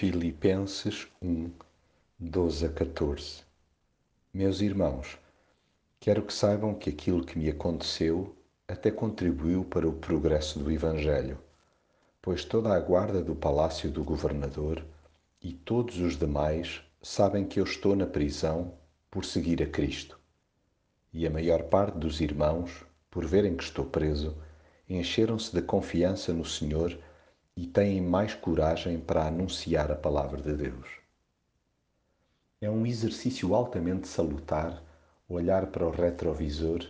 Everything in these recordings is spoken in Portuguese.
Filipenses 1, 12 a 14 Meus irmãos, quero que saibam que aquilo que me aconteceu até contribuiu para o progresso do Evangelho, pois toda a guarda do palácio do governador e todos os demais sabem que eu estou na prisão por seguir a Cristo. E a maior parte dos irmãos, por verem que estou preso, encheram-se de confiança no Senhor e têm mais coragem para anunciar a palavra de Deus. É um exercício altamente salutar olhar para o retrovisor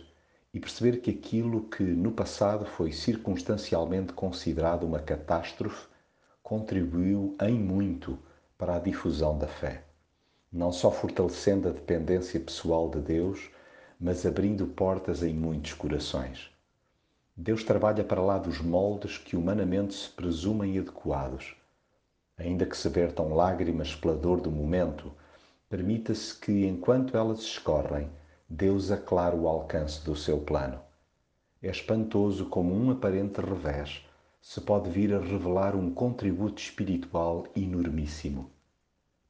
e perceber que aquilo que no passado foi circunstancialmente considerado uma catástrofe contribuiu em muito para a difusão da fé, não só fortalecendo a dependência pessoal de Deus, mas abrindo portas em muitos corações. Deus trabalha para lá dos moldes que humanamente se presumem adequados. Ainda que se vertam lágrimas pela dor do momento, permita-se que, enquanto elas escorrem, Deus aclara o alcance do seu plano. É espantoso como um aparente revés se pode vir a revelar um contributo espiritual enormíssimo.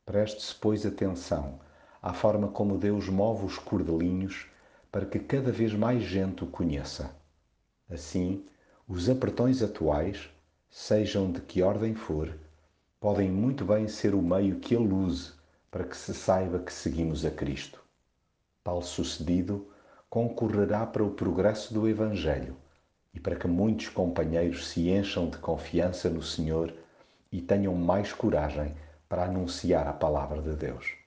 Preste-se, pois, atenção à forma como Deus move os cordelinhos para que cada vez mais gente o conheça. Assim, os apertões atuais, sejam de que ordem for, podem muito bem ser o meio que aluze para que se saiba que seguimos a Cristo. Tal sucedido concorrerá para o progresso do Evangelho e para que muitos companheiros se encham de confiança no Senhor e tenham mais coragem para anunciar a palavra de Deus.